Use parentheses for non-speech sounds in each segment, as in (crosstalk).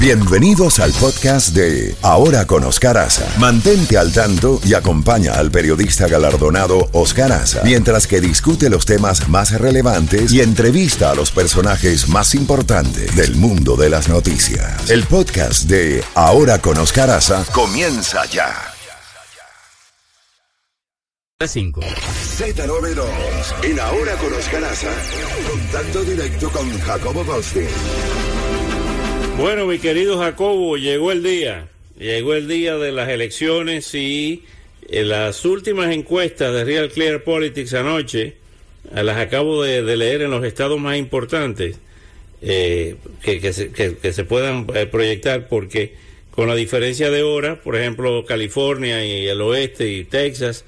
Bienvenidos al podcast de Ahora con Oscar Aza. Mantente al tanto y acompaña al periodista galardonado Oscar Aza mientras que discute los temas más relevantes y entrevista a los personajes más importantes del mundo de las noticias. El podcast de Ahora con Oscar Aza comienza ya. 5. Z92 en Ahora con Oscar Aza. Contacto directo con Jacobo Goldstein. Bueno, mi querido Jacobo, llegó el día. Llegó el día de las elecciones y en las últimas encuestas de Real Clear Politics anoche, las acabo de, leer en los estados más importantes eh, que, se, que, se, puedan eh, proyectar porque con la diferencia de hora, por ejemplo, California y el oeste y Texas,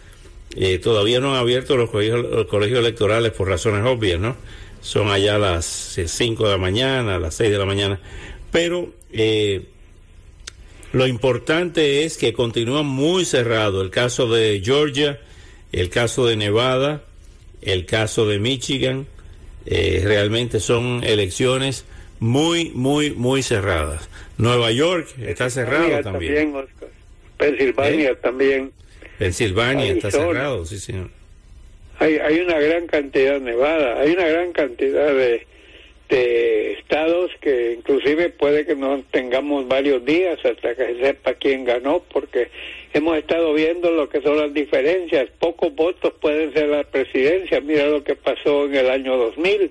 eh, todavía no han abierto los colegios, los colegios electorales por razones obvias, ¿no? Son allá las 5 de la mañana, las 6 de la mañana pero eh, lo importante es que continúa muy cerrado el caso de Georgia, el caso de Nevada, el caso de Michigan. Eh, realmente son elecciones muy, muy, muy cerradas. Nueva York está cerrado también. Pensilvania ¿Eh? también. Pensilvania está cerrado, sí, señor. Hay, hay una gran cantidad, Nevada, hay una gran cantidad de, de estados que inclusive puede que no tengamos varios días hasta que se sepa quién ganó porque hemos estado viendo lo que son las diferencias. Pocos votos pueden ser la presidencia. Mira lo que pasó en el año 2000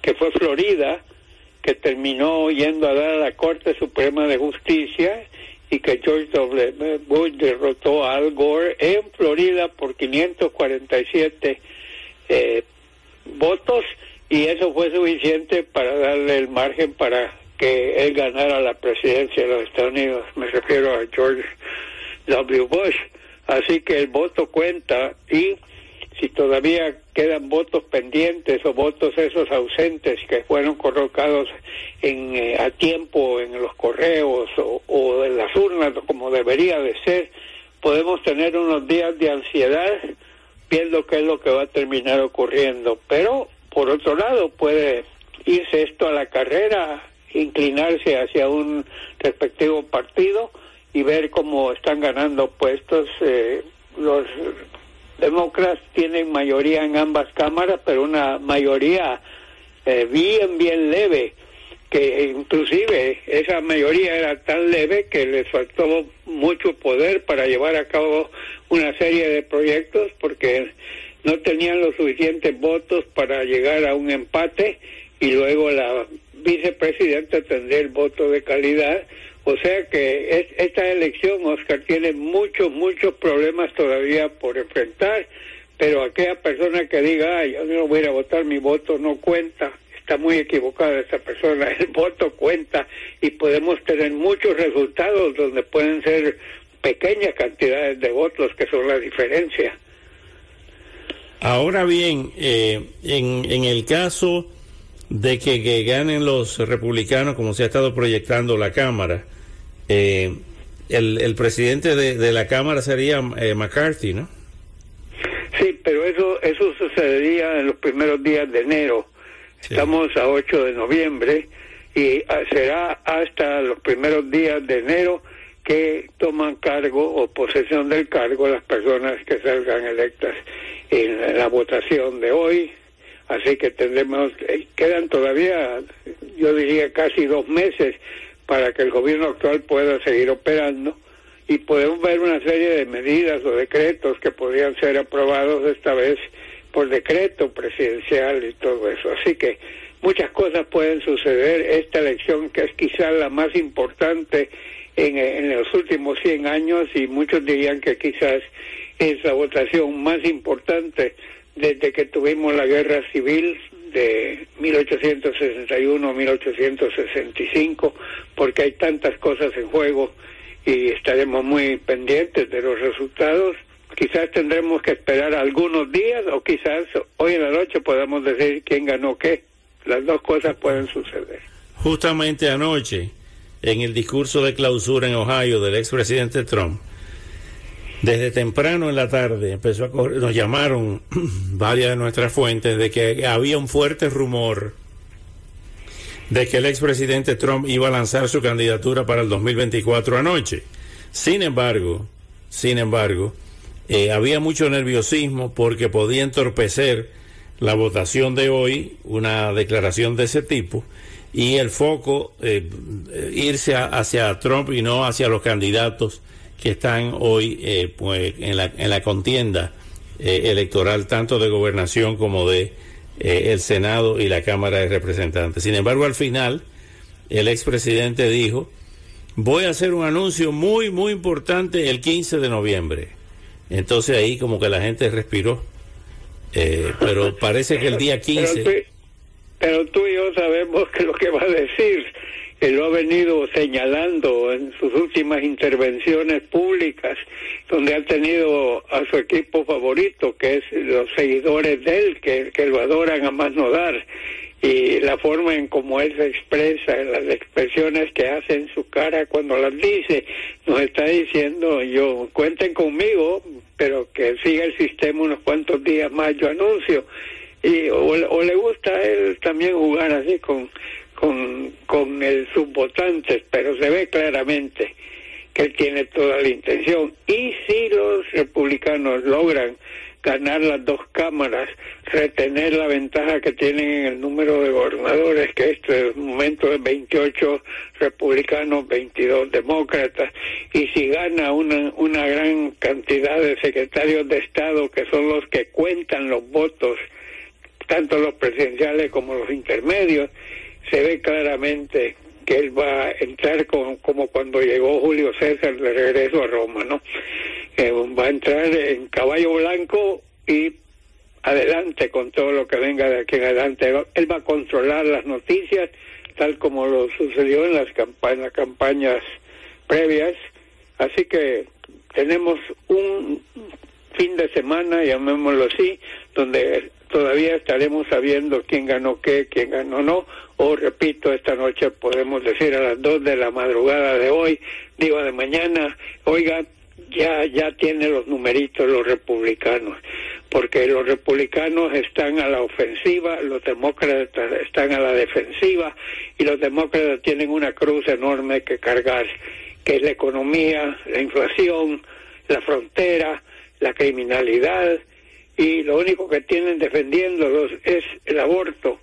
que fue Florida que terminó yendo a dar a la Corte Suprema de Justicia y que George W. Bush derrotó a Al Gore en Florida por 547 eh, votos y eso fue suficiente para darle el margen para que él ganara la presidencia de los Estados Unidos. Me refiero a George W. Bush. Así que el voto cuenta y si todavía quedan votos pendientes o votos esos ausentes que fueron colocados en, eh, a tiempo en los correos o, o en las urnas como debería de ser, podemos tener unos días de ansiedad viendo qué es lo que va a terminar ocurriendo. Pero por otro lado, puede irse esto a la carrera, inclinarse hacia un respectivo partido y ver cómo están ganando puestos. Eh, los demócratas tienen mayoría en ambas cámaras, pero una mayoría eh, bien, bien leve, que inclusive esa mayoría era tan leve que les faltó mucho poder para llevar a cabo una serie de proyectos, porque no tenían los suficientes votos para llegar a un empate y luego la vicepresidenta tendría el voto de calidad. O sea que esta elección, Oscar, tiene muchos, muchos problemas todavía por enfrentar, pero aquella persona que diga, ay, yo no voy a votar, mi voto no cuenta, está muy equivocada esa persona, (laughs) el voto cuenta y podemos tener muchos resultados donde pueden ser pequeñas cantidades de votos que son la diferencia. Ahora bien, eh, en, en, el caso de que, ganen los republicanos, como se ha estado proyectando la Cámara, eh, el, el, presidente de, la Cámara sería eh, McCarthy, ¿no? Sí, pero eso, eso sucedería en los primeros días de enero. Estamos a 8 de noviembre y ah, será hasta los primeros días de enero que toman cargo o posesión del cargo las personas que salgan electas en la votación de hoy, así que tendremos, eh, quedan todavía, yo diría, casi dos meses para que el gobierno actual pueda seguir operando y podemos ver una serie de medidas o decretos que podrían ser aprobados esta vez por decreto presidencial y todo eso. Así que muchas cosas pueden suceder. Esta elección, que es quizás la más importante en, en los últimos 100 años, y muchos dirían que quizás es la votación más importante desde que tuvimos la guerra civil de 1861-1865, porque hay tantas cosas en juego y estaremos muy pendientes de los resultados. Quizás tendremos que esperar algunos días o quizás hoy en la noche podamos decir quién ganó qué. Las dos cosas pueden suceder. Justamente anoche, en el discurso de clausura en Ohio del expresidente Trump, desde temprano en la tarde empezó a correr, nos llamaron (clears throat) varias de nuestras fuentes de que había un fuerte rumor de que el expresidente Trump iba a lanzar su candidatura para el 2024 anoche. Sin embargo, sin embargo, eh, había mucho nerviosismo porque podía entorpecer la votación de hoy, una declaración de ese tipo, y el foco eh, irse hacia Trump y no hacia los candidatos que están hoy eh, pues, en, la, en la contienda electoral, tanto de gobernación como de el Senado y la Cámara de Representantes. Sin embargo, al final, el expresidente dijo, voy a hacer un anuncio muy, muy importante el 15 de noviembre. Entonces ahí como que la gente respiró. Eh, pero parece que el día 15... Pero tú, y yo sabemos que lo que va a decir, que lo ha venido señalando en sus últimas intervenciones públicas, donde ha tenido a su equipo favorito, que es los seguidores de él, que, que lo adoran a más no dar y la forma en cómo él se expresa, las expresiones que hace en su cara cuando las dice, nos está diciendo yo, cuenten conmigo, pero que siga el sistema unos cuantos días más, yo anuncio. Y, o, le gusta él también jugar así con, con, con el subvotante, pero se ve claramente que él tiene toda la intención. Y si los republicanos logran ganar las dos cámaras, retener la ventaja que tienen en el número de gobernadores, que este momento es 28 republicanos, 22 demócratas, y si gana una, una gran cantidad de secretarios de Estado, que son los que cuentan los votos, tanto los presidenciales como los intermedios, se ve claramente que él va a entrar como, como cuando llegó Julio César de regreso a Roma, ¿no? va a entrar en caballo blanco y adelante con todo lo que venga de aquí en adelante. Él va a controlar las noticias tal como lo sucedió en las, campañas, campañas previas. Así que tenemos un fin de semana, llamémoslo así, donde todavía estaremos sabiendo quién ganó qué, quién ganó no, o repito, esta noche podemos decir a las dos de la madrugada de hoy, digo de mañana, oiga, ya, ya tiene los numeritos los republicanos, porque los republicanos están a la ofensiva, los demócratas están a la defensiva y los demócratas tienen una cruz enorme que cargar, que es la economía, la inflación, la frontera, la criminalidad y lo único que tienen defendiéndolos es el aborto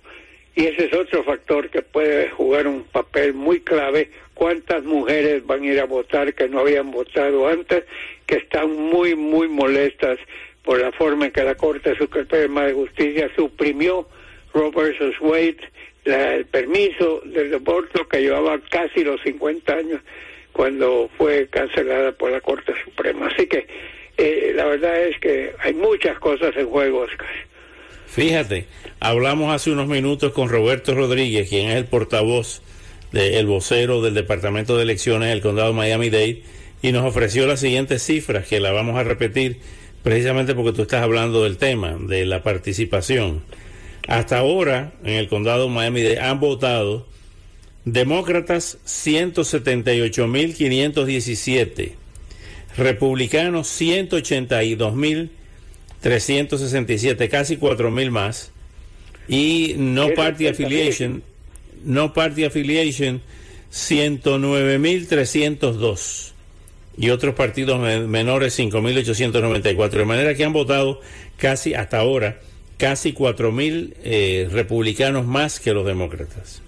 y ese es otro factor que puede jugar un papel muy clave. ¿Cuántas mujeres van a ir a votar que no habían votado antes, que están muy, muy molestas por la forma en que la Corte Suprema de Justicia suprimió Roe versus Wade, el permiso del aborto que llevaba casi los 50 años cuando fue cancelada por la Corte Suprema. Así que eh, la verdad es que hay muchas cosas en juego, Oscar. Fíjate, hablamos hace unos minutos con Roberto Rodríguez, quien es el portavoz del vocero del Departamento de Elecciones del Condado de Miami-Dade, y nos ofreció las siguientes cifras, que la vamos a repetir precisamente porque tú estás hablando del tema, de la participación. Hasta ahora, en el Condado de Miami-Dade han votado demócratas 178.517, republicanos 182.000 367, casi 4.000 más. Y no party affiliation, no party affiliation, 109.302. Y otros partidos menores, 5.894. De manera que han votado casi, hasta ahora, casi 4.000 eh, republicanos más que los demócratas.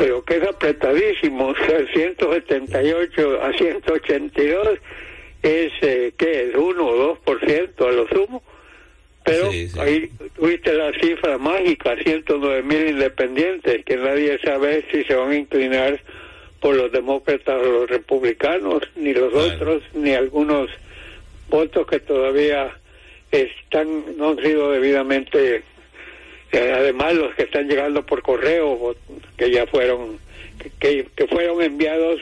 Pero queda apretadísimo, 178 a 182 es, eh, ¿qué es? 1 o 2% a lo sumo. Pero ahí tuviste la cifra mágica, 109 mil independientes, que nadie sabe si se van a inclinar por los demócratas o los republicanos, ni los otros, ni algunos votos que todavía están no han sido debidamente, además los que están llegando por correo, que ya fueron, que, que fueron enviados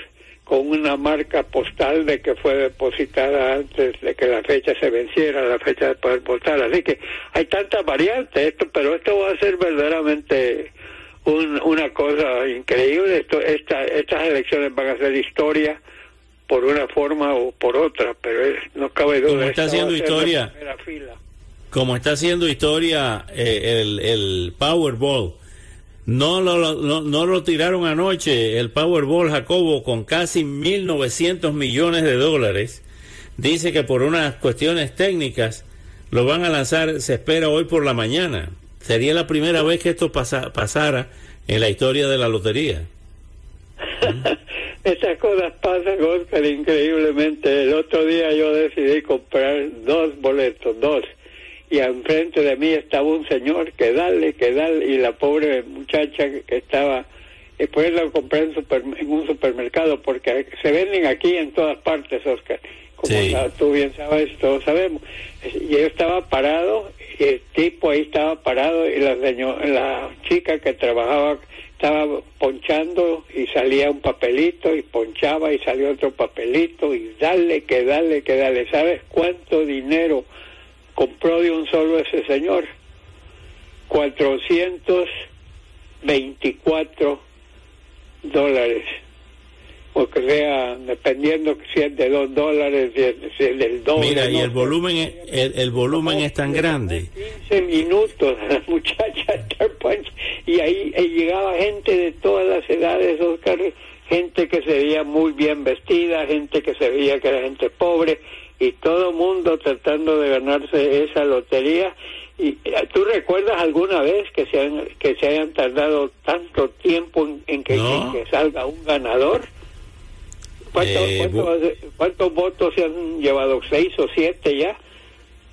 con una marca postal de que fue depositada antes de que la fecha se venciera, la fecha de poder votar. Así que hay tantas variantes, esto, pero esto va a ser verdaderamente una cosa increíble. Esto, esta, estas elecciones van a ser historia por una forma o por otra, pero no cabe duda. Como está haciendo historia, como está haciendo historia el, el Powerball No lo, no lo tiraron anoche el Powerball Jacobo con casi 1.900 millones de dólares. Dice que por unas cuestiones técnicas lo van a lanzar, se espera hoy por la mañana. Sería la primera vez que esto pasa, pasara en la historia de la lotería. (laughs) Estas cosas pasan, Oscar, increíblemente. El otro día yo decidí comprar dos boletos, dos. Y enfrente de mí estaba un señor que dale, que dale, y la pobre muchacha que estaba, después la compré en, en un supermercado, porque se venden aquí en todas partes, Oscar. Como tú bien sabes, todos sabemos. Y yo estaba parado, y el tipo ahí estaba parado, y la, la chica que trabajaba estaba ponchando y salía un papelito y ponchaba y salía otro papelito y dale, que dale, que dale. ¿Sabes cuánto dinero compró de un solo ese señor? 424 dólares o que sea, dependiendo si es de dos dólares, si es, del doble. Mira, y el volumen, es, el, volumen es tan grande. 15 minutos (laughs) la muchacha y ahí, llegaba gente de todas las edades, Oscar, gente que se veía muy bien vestida, gente que se veía que era gente pobre, y todo mundo tratando de ganarse esa lotería. ¿Y eh, tú recuerdas alguna vez que se, han, que se hayan tardado tanto tiempo en, que, que salga un ganador? Eh, ¿Cuántos, votos se han llevado? ¿Seis o siete ya?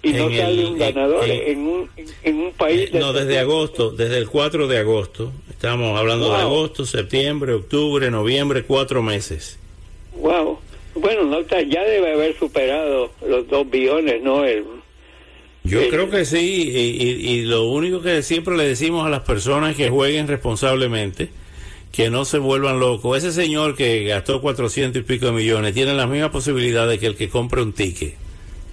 Y no sale un ganador en, un, en un país... Eh, no, desde agosto, desde el 4 de agosto. Estamos hablando de agosto, septiembre, octubre, noviembre, cuatro meses. Wow. Bueno, no ya debe haber superado los dos billones, ¿no? El, yo creo que sí, y, y, lo único que siempre le decimos a las personas que jueguen responsablemente que no se vuelvan locos. Ese señor que gastó 400 y pico de millones tiene la misma posibilidad de que el que compre un ticket,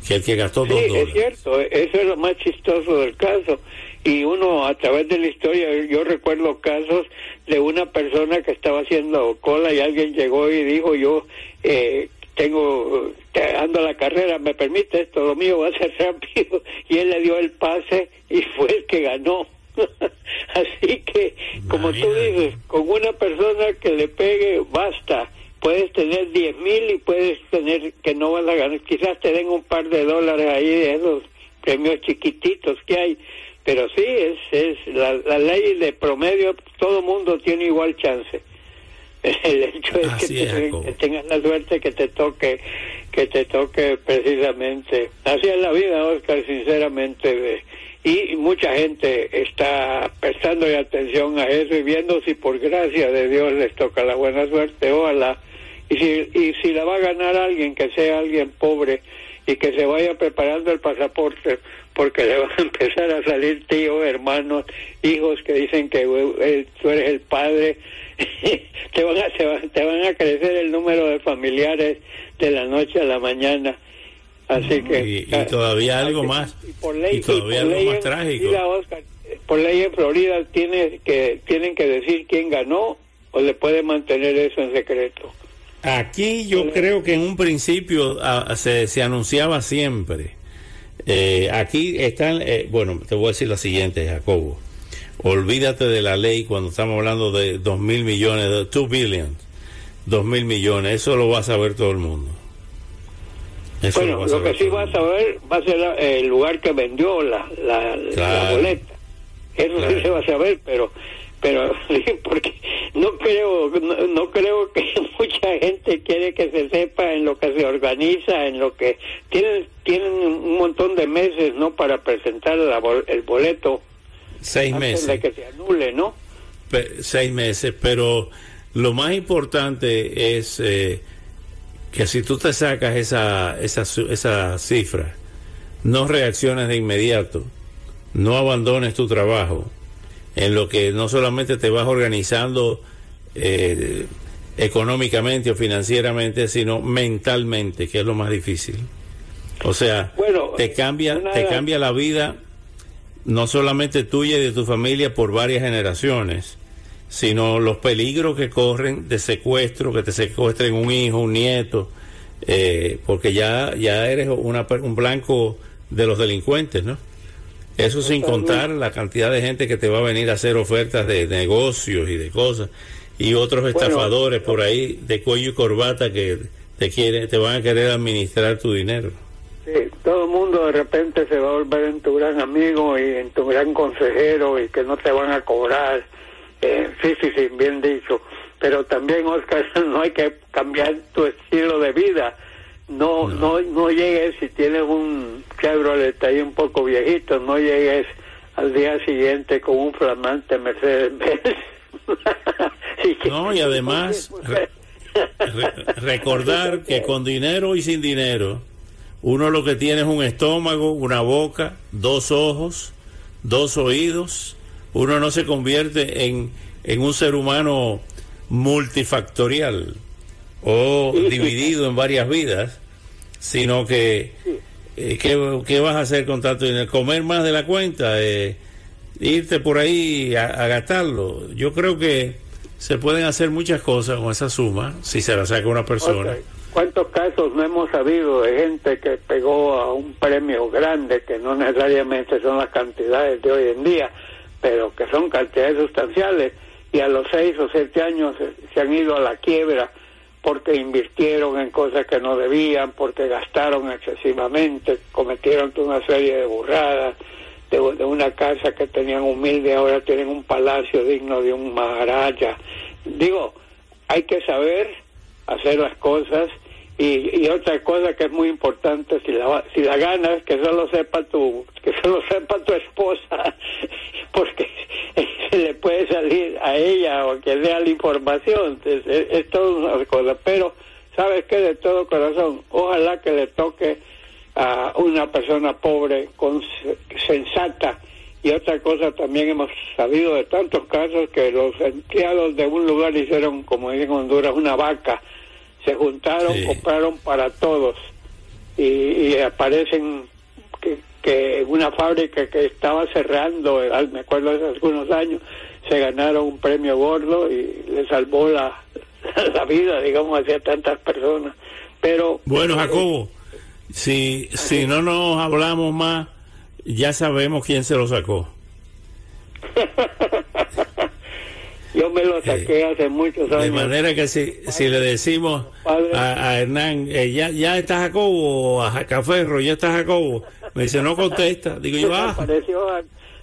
que el que gastó dos dólares. Es cierto, eso es lo más chistoso del caso. Y uno, a través de la historia, yo recuerdo casos de una persona que estaba haciendo cola y alguien llegó y dijo, yo eh, tengo, ando a la carrera, me permite esto, lo mío va a ser (laughs) rápido. Y él le dio el pase y fue el que ganó. (laughs) Así que, como tú dices, con una persona que le pegue, basta. Puedes tener diez mil y puedes tener que no van a ganar. Quizás te den un par de dólares ahí de esos premios chiquititos que hay. Pero sí, es, es la, ley de promedio, todo mundo tiene igual chance. (laughs) El hecho es, que, tengas la suerte que te toque, que te toque precisamente. Así es la vida, Oscar, sinceramente. Y mucha gente está prestando atención a eso y viendo si por gracia de Dios les toca la buena suerte, ojalá. Y si, y si la va a ganar alguien, que sea alguien pobre y que se vaya preparando el pasaporte, porque le (laughs) van a empezar a salir tíos, hermanos, hijos que dicen que tú eres el padre. (laughs) te, van a, te van a crecer el número de familiares de la noche a la mañana Así que y, todavía algo más y, por ley, todavía algo más trágico. por ley en Florida tiene que tienen que decir quién ganó o le puede mantener eso en secreto. Aquí yo creo que en un principio ah, se, se, anunciaba siempre. Eh, aquí están, eh, bueno, te voy a decir lo siguiente, Jacobo. Olvídate de la ley cuando estamos hablando de dos mil millones, de 2 billion, dos mil millones, eso lo va a saber todo el mundo bueno, lo, que sí vas a ver va a ser el lugar que vendió la, la, boleta. Eso sí se va a saber, pero pero (laughs) porque no creo no, creo que (laughs) mucha gente quiere que se sepa en lo que se organiza en lo que tienen tienen un montón de meses no para presentar el boleto. Seis meses de que se anule no seis meses pero lo más importante es eh, que si tú te sacas esa, esa, esa cifra, no reacciones de inmediato, no abandones tu trabajo, en lo que no solamente te vas organizando eh, económicamente o financieramente, sino mentalmente, que es lo más difícil. O sea, te cambia, te cambia la vida, no solamente tuya y de tu familia por varias generaciones, sino los peligros que corren de secuestro, que te secuestren un hijo, un nieto, eh, porque ya, ya eres una, un blanco de los delincuentes, ¿no? Eso sin contar la cantidad de gente que te va a venir a hacer ofertas de negocios y de cosas y otros estafadores por ahí de cuello y corbata que te quieren, te van a querer administrar tu dinero. Sí, todo el mundo de repente se va a volver en tu gran amigo y en tu gran consejero y que no te van a cobrar. Eh, sí, sí, sí, bien dicho. Pero también, Oscar, (laughs) no hay que cambiar tu estilo de vida. No, no, no, llegues si tienes un Chevrolet ahí un poco viejito, no llegues al día siguiente con un flamante Mercedes-Benz. (laughs) no, y además recordar que con dinero y sin dinero, uno lo que tiene es un estómago, una boca, dos ojos, dos oídos. Uno no se convierte en, en un ser humano multifactorial o dividido en varias vidas, sino que eh, ¿qué, vas a hacer con tanto dinero? ¿Comer más de la cuenta? Eh, ¿Irte por ahí a, gastarlo? Yo creo que se pueden hacer muchas cosas con esa suma si se la saca una persona. ¿Cuántos casos no hemos sabido de gente que pegó a un premio grande, que no necesariamente son las cantidades de hoy en día, pero que son cantidades sustanciales, y a los seis o siete años se han ido a la quiebra porque invirtieron en cosas que no debían, porque gastaron excesivamente, cometieron una serie de burradas, de, una casa que tenían humilde, ahora tienen un palacio digno de un maharaja. Digo, hay que saber hacer las cosas y, otra cosa que es muy importante si la si la ganas que solo sepa tu que solo sepa tu esposa (laughs) porque se (laughs) le puede salir a ella o que dé la información. Es, es, todo una cosa. Pero sabes que de todo corazón ojalá que le toque a una persona pobre con sensata. Y otra cosa también hemos sabido de tantos casos que los empleados de un lugar hicieron como dicen en Honduras una vaca se juntaron, compraron para todos y, aparecen que, que, una fábrica que estaba cerrando, me acuerdo hace algunos años, se ganaron un premio gordo y le salvó la, (laughs) la vida, digamos, hacia tantas personas. Pero bueno, Jacobo, si si no nos hablamos más, ya sabemos quién se lo sacó. (laughs) Yo me lo saqué hace muchos años. De manera que si, si le decimos a, Hernán, eh, ya, ya está Jacobo, a Jacaferro, ya está Jacobo, me dice, no contesta. Digo yo, ah.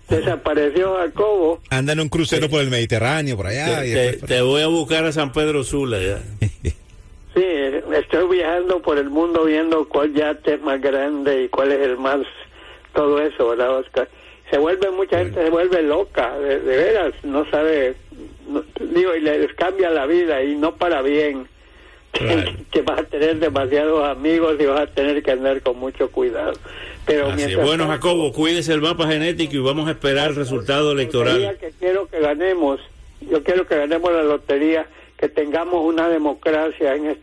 Desapareció, Jacobo. Anda en un crucero por el Mediterráneo, por allá. Te, voy a buscar a San Pedro Sula ya. (laughs) sí, estoy viajando por el mundo viendo cuál yate es más grande y cuál es el más, todo eso, ¿verdad, Oscar? Se vuelve, mucha gente se vuelve loca, de veras, no sabe digo, y les cambia la vida y no para bien. (laughs) que vas a tener demasiados amigos y vas a tener que andar con mucho cuidado. Pero bueno, Jacobo, cuídese el mapa genético y vamos a esperar el resultado electoral. Que quiero que ganemos, yo quiero que ganemos la lotería, que tengamos una democracia en este